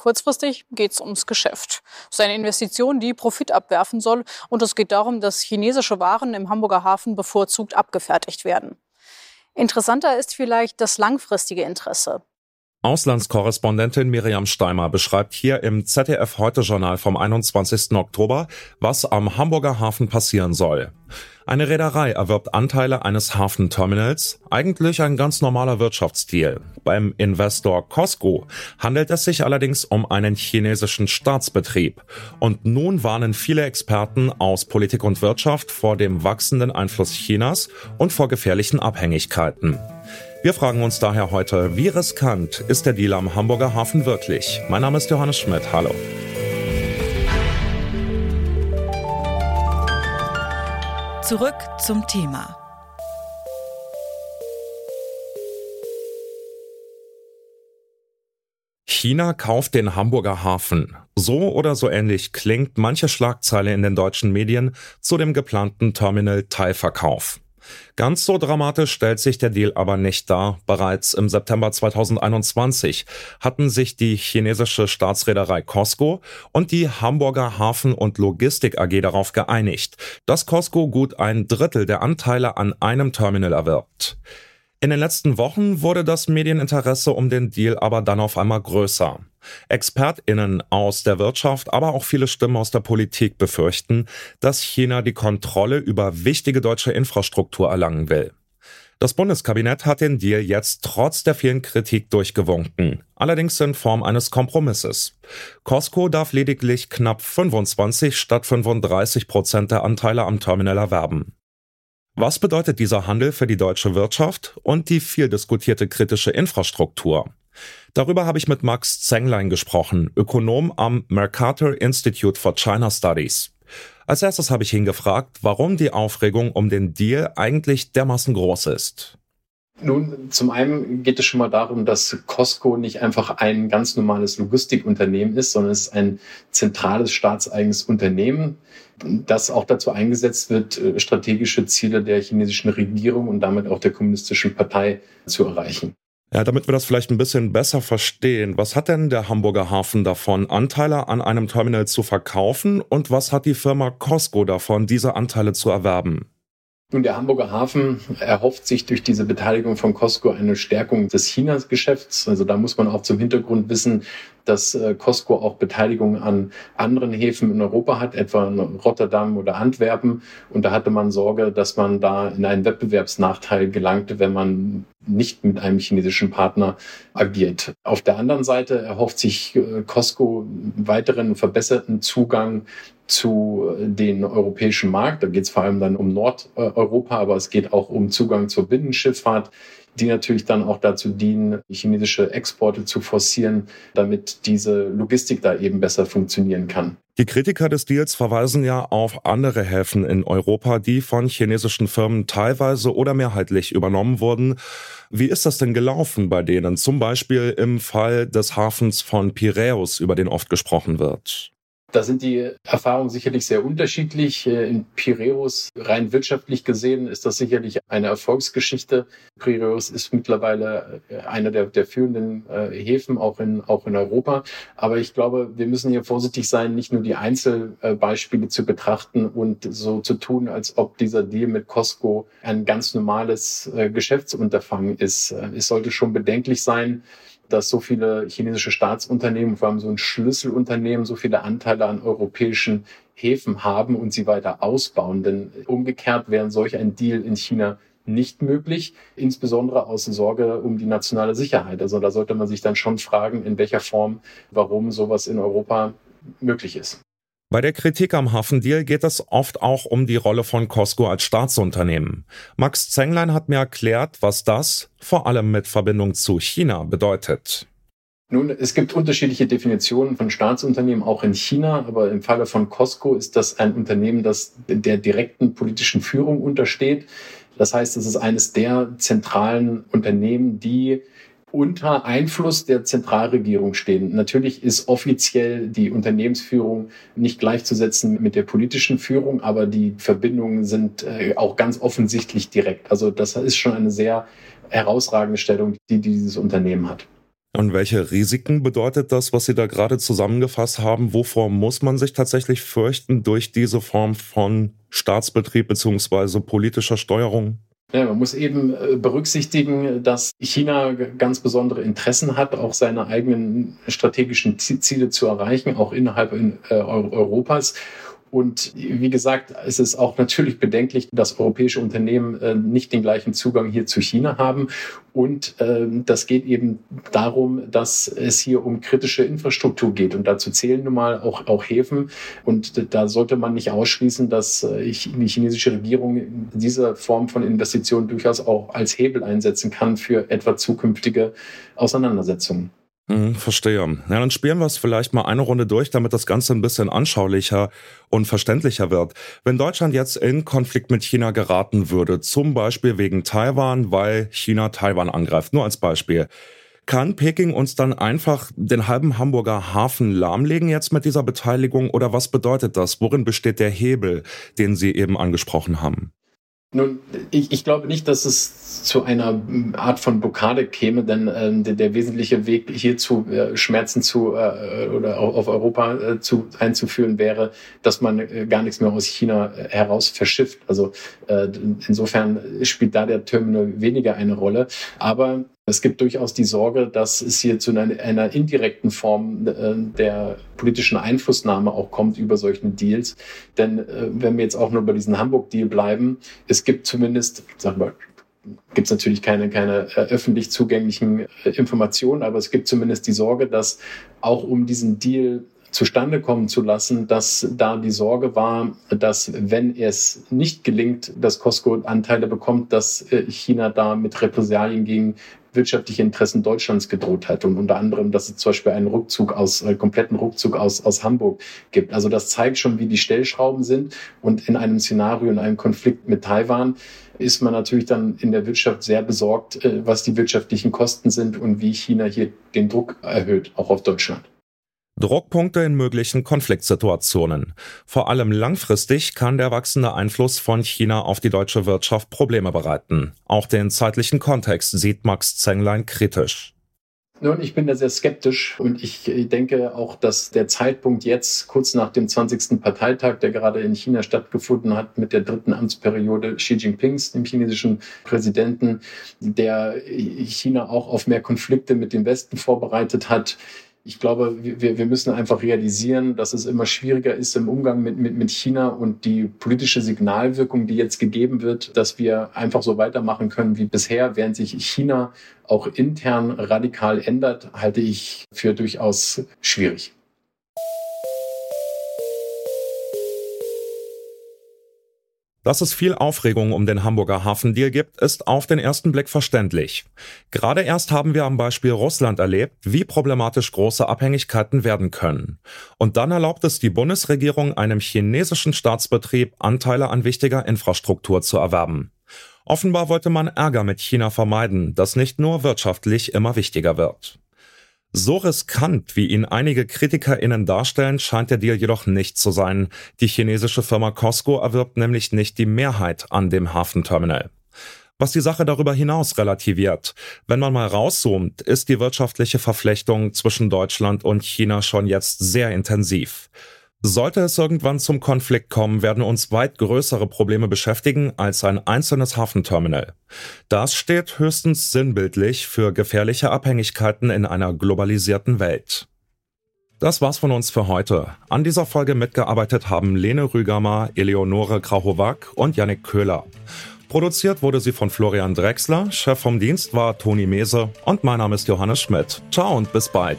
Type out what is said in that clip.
Kurzfristig geht es ums Geschäft. Es ist eine Investition, die Profit abwerfen soll. Und es geht darum, dass chinesische Waren im Hamburger Hafen bevorzugt abgefertigt werden. Interessanter ist vielleicht das langfristige Interesse. Auslandskorrespondentin Miriam Steimer beschreibt hier im ZDF Heute Journal vom 21. Oktober, was am Hamburger Hafen passieren soll. Eine Reederei erwirbt Anteile eines Hafenterminals, eigentlich ein ganz normaler Wirtschaftsdeal. Beim Investor Costco handelt es sich allerdings um einen chinesischen Staatsbetrieb. Und nun warnen viele Experten aus Politik und Wirtschaft vor dem wachsenden Einfluss Chinas und vor gefährlichen Abhängigkeiten. Wir fragen uns daher heute, wie riskant ist der Deal am Hamburger Hafen wirklich? Mein Name ist Johannes Schmidt. Hallo. Zurück zum Thema. China kauft den Hamburger Hafen. So oder so ähnlich klingt manche Schlagzeile in den deutschen Medien zu dem geplanten Terminal-Teilverkauf. Ganz so dramatisch stellt sich der Deal aber nicht dar. Bereits im September 2021 hatten sich die chinesische Staatsreederei Costco und die Hamburger Hafen- und Logistik AG darauf geeinigt, dass Costco gut ein Drittel der Anteile an einem Terminal erwirbt. In den letzten Wochen wurde das Medieninteresse um den Deal aber dann auf einmal größer. ExpertInnen aus der Wirtschaft, aber auch viele Stimmen aus der Politik befürchten, dass China die Kontrolle über wichtige deutsche Infrastruktur erlangen will. Das Bundeskabinett hat den Deal jetzt trotz der vielen Kritik durchgewunken, allerdings in Form eines Kompromisses. Costco darf lediglich knapp 25 statt 35 Prozent der Anteile am Terminal erwerben. Was bedeutet dieser Handel für die deutsche Wirtschaft und die viel diskutierte kritische Infrastruktur? Darüber habe ich mit Max Zenglein gesprochen, Ökonom am Mercator Institute for China Studies. Als erstes habe ich ihn gefragt, warum die Aufregung um den Deal eigentlich dermaßen groß ist. Nun, zum einen geht es schon mal darum, dass Costco nicht einfach ein ganz normales Logistikunternehmen ist, sondern es ist ein zentrales staatseigenes Unternehmen, das auch dazu eingesetzt wird, äh, strategische Ziele der chinesischen Regierung und damit auch der kommunistischen Partei zu erreichen. Ja, damit wir das vielleicht ein bisschen besser verstehen, was hat denn der Hamburger Hafen davon, Anteile an einem Terminal zu verkaufen und was hat die Firma Costco davon, diese Anteile zu erwerben? Nun, der Hamburger Hafen erhofft sich durch diese Beteiligung von Costco eine Stärkung des Chinas-Geschäfts. Also da muss man auch zum Hintergrund wissen, dass äh, Costco auch Beteiligung an anderen Häfen in Europa hat, etwa in Rotterdam oder Antwerpen. Und da hatte man Sorge, dass man da in einen Wettbewerbsnachteil gelangte, wenn man nicht mit einem chinesischen Partner agiert. Auf der anderen Seite erhofft sich äh, Costco weiteren verbesserten Zugang zu äh, den europäischen Markt. Da geht es vor allem dann um Nordeuropa, aber es geht auch um Zugang zur Binnenschifffahrt, die natürlich dann auch dazu dienen, chinesische Exporte zu forcieren, damit diese Logistik da eben besser funktionieren kann. Die Kritiker des Deals verweisen ja auf andere Häfen in Europa, die von chinesischen Firmen teilweise oder mehrheitlich übernommen wurden. Wie ist das denn gelaufen bei denen? Zum Beispiel im Fall des Hafens von Piräus, über den oft gesprochen wird. Da sind die Erfahrungen sicherlich sehr unterschiedlich. Äh, in Piräus, rein wirtschaftlich gesehen, ist das sicherlich eine Erfolgsgeschichte. Piräus ist mittlerweile äh, einer der, der führenden äh, Häfen, auch in, auch in Europa. Aber ich glaube, wir müssen hier vorsichtig sein, nicht nur die Einzelbeispiele zu betrachten und so zu tun, als ob dieser Deal mit Costco ein ganz normales Geschäftsunterfangen ist. Es sollte schon bedenklich sein, dass so viele chinesische Staatsunternehmen, vor allem so ein Schlüsselunternehmen, so viele Anteile an europäischen Häfen haben und sie weiter ausbauen. Denn umgekehrt wäre solch ein Deal in China nicht möglich, insbesondere aus Sorge um die nationale Sicherheit. Also da sollte man sich dann schon fragen, in welcher Form, warum sowas in Europa möglich ist. Bei der Kritik am Hafendeal geht es oft auch um die Rolle von Costco als Staatsunternehmen. Max Zenglein hat mir erklärt, was das, vor allem mit Verbindung zu China, bedeutet. Nun, es gibt unterschiedliche Definitionen von Staatsunternehmen auch in China, aber im Falle von Costco ist das ein Unternehmen, das der direkten politischen Führung untersteht. Das heißt, es ist eines der zentralen Unternehmen, die unter Einfluss der Zentralregierung stehen. Natürlich ist offiziell die Unternehmensführung nicht gleichzusetzen mit der politischen Führung, aber die Verbindungen sind äh, auch ganz offensichtlich direkt. Also das ist schon eine sehr herausragende Stellung, die dieses Unternehmen hat. Und welche Risiken bedeutet das, was Sie da gerade zusammengefasst haben? Wovor muss man sich tatsächlich fürchten durch diese Form von Staatsbetrieb beziehungsweise politischer Steuerung? Ja, man muss eben äh, berücksichtigen, dass China ganz besondere Interessen hat, auch seine eigenen strategischen Ziele zu erreichen, auch innerhalb äh, Europas. Und wie gesagt, es ist auch natürlich bedenklich, dass europäische Unternehmen äh, nicht den gleichen Zugang hier zu China haben. Und äh, das geht eben darum, dass es hier um kritische Infrastruktur geht. Und dazu zählen nun mal auch, auch Häfen. Und da sollte man nicht ausschließen, dass äh, die chinesische Regierung diese Form von Investitionen durchaus auch als Hebel einsetzen kann für etwa zukünftige Auseinandersetzungen. Mhm, verstehe. Ja, dann spielen wir es vielleicht mal eine Runde durch, damit das Ganze ein bisschen anschaulicher und verständlicher wird. Wenn Deutschland jetzt in Konflikt mit China geraten würde, zum Beispiel wegen Taiwan, weil China Taiwan angreift, nur als Beispiel, kann Peking uns dann einfach den halben Hamburger Hafen lahmlegen jetzt mit dieser Beteiligung oder was bedeutet das? Worin besteht der Hebel, den Sie eben angesprochen haben? Nun, ich, ich glaube nicht, dass es zu einer Art von Blockade käme, denn äh, der, der, wesentliche Weg hierzu äh, Schmerzen zu äh, oder auf Europa äh, zu einzuführen wäre, dass man äh, gar nichts mehr aus China äh, heraus verschifft. Also äh, insofern spielt da der Terminal weniger eine Rolle. Aber es gibt durchaus die Sorge, dass es hier zu einer, einer indirekten Form äh, der politischen Einflussnahme auch kommt über solchen Deals. Denn äh, wenn wir jetzt auch nur bei diesem Hamburg-Deal bleiben, es gibt zumindest, sag mal, gibt es natürlich keine, keine äh, öffentlich zugänglichen äh, Informationen, aber es gibt zumindest die Sorge, dass auch um diesen Deal zustande kommen zu lassen, dass da die Sorge war, dass wenn es nicht gelingt, dass Costco Anteile bekommt, dass äh, China da mit Repressalien gegen wirtschaftliche Interessen Deutschlands gedroht hat und unter anderem, dass es zum Beispiel einen Rückzug aus, einen kompletten Rückzug aus, aus Hamburg gibt. Also das zeigt schon, wie die Stellschrauben sind und in einem Szenario, in einem Konflikt mit Taiwan ist man natürlich dann in der Wirtschaft sehr besorgt, äh, was die wirtschaftlichen Kosten sind und wie China hier den Druck erhöht, auch auf Deutschland. Druckpunkte in möglichen Konfliktsituationen. Vor allem langfristig kann der wachsende Einfluss von China auf die deutsche Wirtschaft Probleme bereiten. Auch den zeitlichen Kontext sieht Max Zenglein kritisch. Nun, ich bin da sehr skeptisch und ich denke auch, dass der Zeitpunkt jetzt, kurz nach dem 20. Parteitag, der gerade in China stattgefunden hat, mit der dritten Amtsperiode Xi Jinpings, dem chinesischen Präsidenten, der China auch auf mehr Konflikte mit dem Westen vorbereitet hat, ich glaube, wir, wir müssen einfach realisieren, dass es immer schwieriger ist im Umgang mit, mit, mit China und die politische Signalwirkung, die jetzt gegeben wird, dass wir einfach so weitermachen können wie bisher, während sich China auch intern radikal ändert, halte ich für durchaus schwierig. Dass es viel Aufregung um den Hamburger Hafendeal gibt, ist auf den ersten Blick verständlich. Gerade erst haben wir am Beispiel Russland erlebt, wie problematisch große Abhängigkeiten werden können. Und dann erlaubt es die Bundesregierung einem chinesischen Staatsbetrieb Anteile an wichtiger Infrastruktur zu erwerben. Offenbar wollte man Ärger mit China vermeiden, das nicht nur wirtschaftlich immer wichtiger wird. So riskant, wie ihn einige KritikerInnen darstellen, scheint der Deal jedoch nicht zu sein. Die chinesische Firma Costco erwirbt nämlich nicht die Mehrheit an dem Hafenterminal. Was die Sache darüber hinaus relativiert. Wenn man mal rauszoomt, ist die wirtschaftliche Verflechtung zwischen Deutschland und China schon jetzt sehr intensiv. Sollte es irgendwann zum Konflikt kommen, werden uns weit größere Probleme beschäftigen als ein einzelnes Hafenterminal. Das steht höchstens sinnbildlich für gefährliche Abhängigkeiten in einer globalisierten Welt. Das war's von uns für heute. An dieser Folge mitgearbeitet haben Lene Rügamer, Eleonore Krauchowack und Yannick Köhler. Produziert wurde sie von Florian Drexler, Chef vom Dienst war Toni Mese und mein Name ist Johannes Schmidt. Ciao und bis bald.